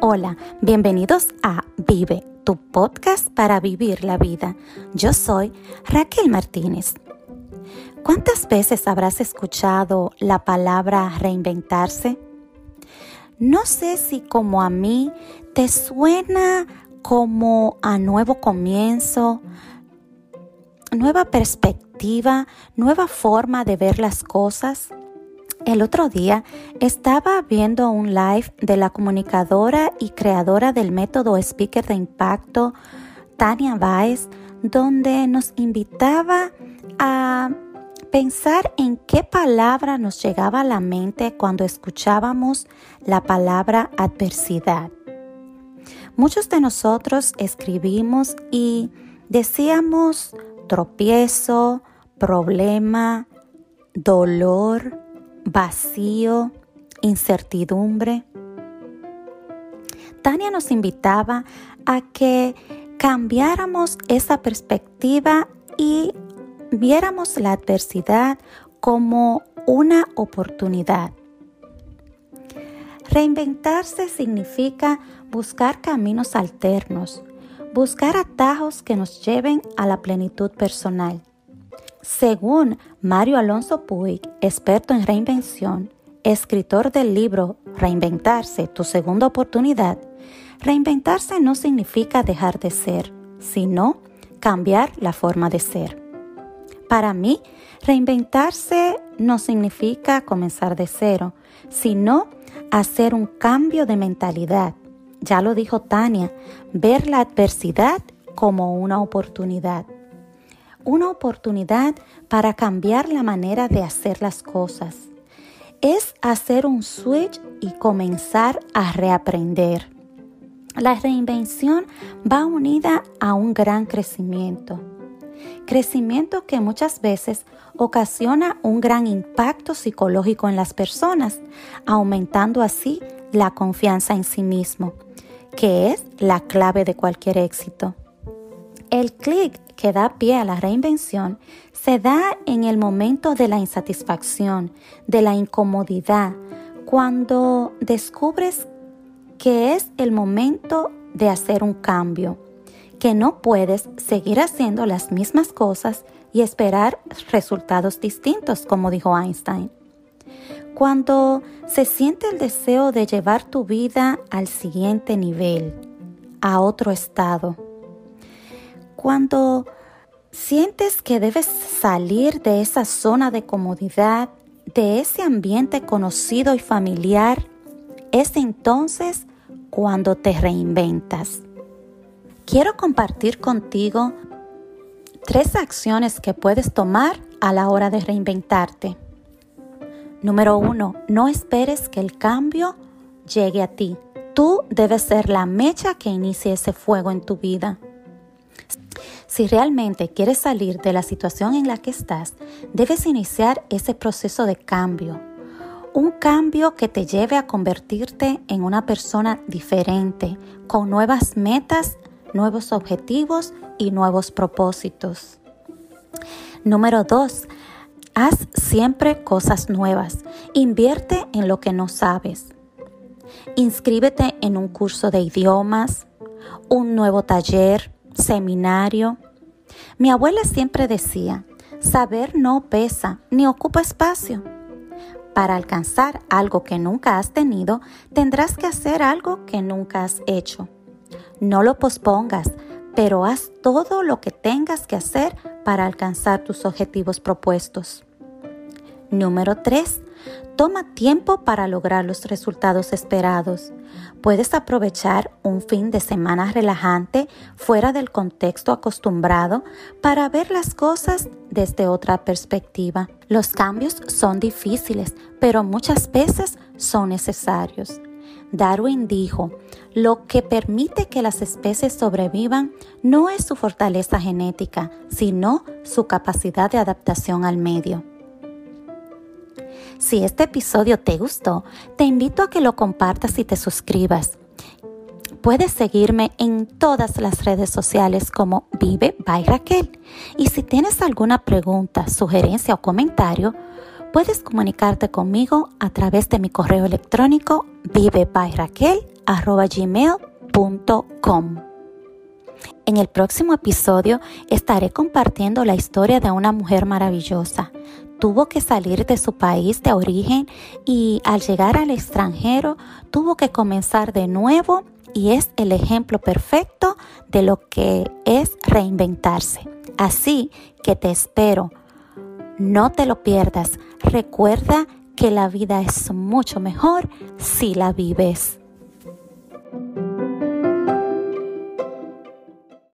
Hola, bienvenidos a Vive, tu podcast para vivir la vida. Yo soy Raquel Martínez. ¿Cuántas veces habrás escuchado la palabra reinventarse? No sé si como a mí te suena como a nuevo comienzo, nueva perspectiva, nueva forma de ver las cosas. El otro día estaba viendo un live de la comunicadora y creadora del método Speaker de Impacto, Tania Baez, donde nos invitaba a pensar en qué palabra nos llegaba a la mente cuando escuchábamos la palabra adversidad. Muchos de nosotros escribimos y decíamos tropiezo, problema, dolor, vacío, incertidumbre. Tania nos invitaba a que cambiáramos esa perspectiva y viéramos la adversidad como una oportunidad. Reinventarse significa buscar caminos alternos, buscar atajos que nos lleven a la plenitud personal. Según Mario Alonso Puig, experto en reinvención, escritor del libro Reinventarse, tu segunda oportunidad, reinventarse no significa dejar de ser, sino cambiar la forma de ser. Para mí, reinventarse no significa comenzar de cero, sino hacer un cambio de mentalidad. Ya lo dijo Tania, ver la adversidad como una oportunidad una oportunidad para cambiar la manera de hacer las cosas. Es hacer un switch y comenzar a reaprender. La reinvención va unida a un gran crecimiento. Crecimiento que muchas veces ocasiona un gran impacto psicológico en las personas, aumentando así la confianza en sí mismo, que es la clave de cualquier éxito. El clic que da pie a la reinvención se da en el momento de la insatisfacción, de la incomodidad, cuando descubres que es el momento de hacer un cambio, que no puedes seguir haciendo las mismas cosas y esperar resultados distintos, como dijo Einstein. Cuando se siente el deseo de llevar tu vida al siguiente nivel, a otro estado, cuando sientes que debes salir de esa zona de comodidad, de ese ambiente conocido y familiar, es entonces cuando te reinventas. Quiero compartir contigo tres acciones que puedes tomar a la hora de reinventarte. Número uno, no esperes que el cambio llegue a ti. Tú debes ser la mecha que inicie ese fuego en tu vida. Si realmente quieres salir de la situación en la que estás, debes iniciar ese proceso de cambio. Un cambio que te lleve a convertirte en una persona diferente, con nuevas metas, nuevos objetivos y nuevos propósitos. Número 2. Haz siempre cosas nuevas. Invierte en lo que no sabes. Inscríbete en un curso de idiomas, un nuevo taller, seminario. Mi abuela siempre decía, saber no pesa ni ocupa espacio. Para alcanzar algo que nunca has tenido, tendrás que hacer algo que nunca has hecho. No lo pospongas, pero haz todo lo que tengas que hacer para alcanzar tus objetivos propuestos. Número 3. Toma tiempo para lograr los resultados esperados. Puedes aprovechar un fin de semana relajante fuera del contexto acostumbrado para ver las cosas desde otra perspectiva. Los cambios son difíciles, pero muchas veces son necesarios. Darwin dijo, lo que permite que las especies sobrevivan no es su fortaleza genética, sino su capacidad de adaptación al medio. Si este episodio te gustó, te invito a que lo compartas y te suscribas. Puedes seguirme en todas las redes sociales como Vive by Raquel. Y si tienes alguna pregunta, sugerencia o comentario, puedes comunicarte conmigo a través de mi correo electrónico vivebyraquel En el próximo episodio estaré compartiendo la historia de una mujer maravillosa. Tuvo que salir de su país de origen y al llegar al extranjero tuvo que comenzar de nuevo y es el ejemplo perfecto de lo que es reinventarse. Así que te espero. No te lo pierdas. Recuerda que la vida es mucho mejor si la vives.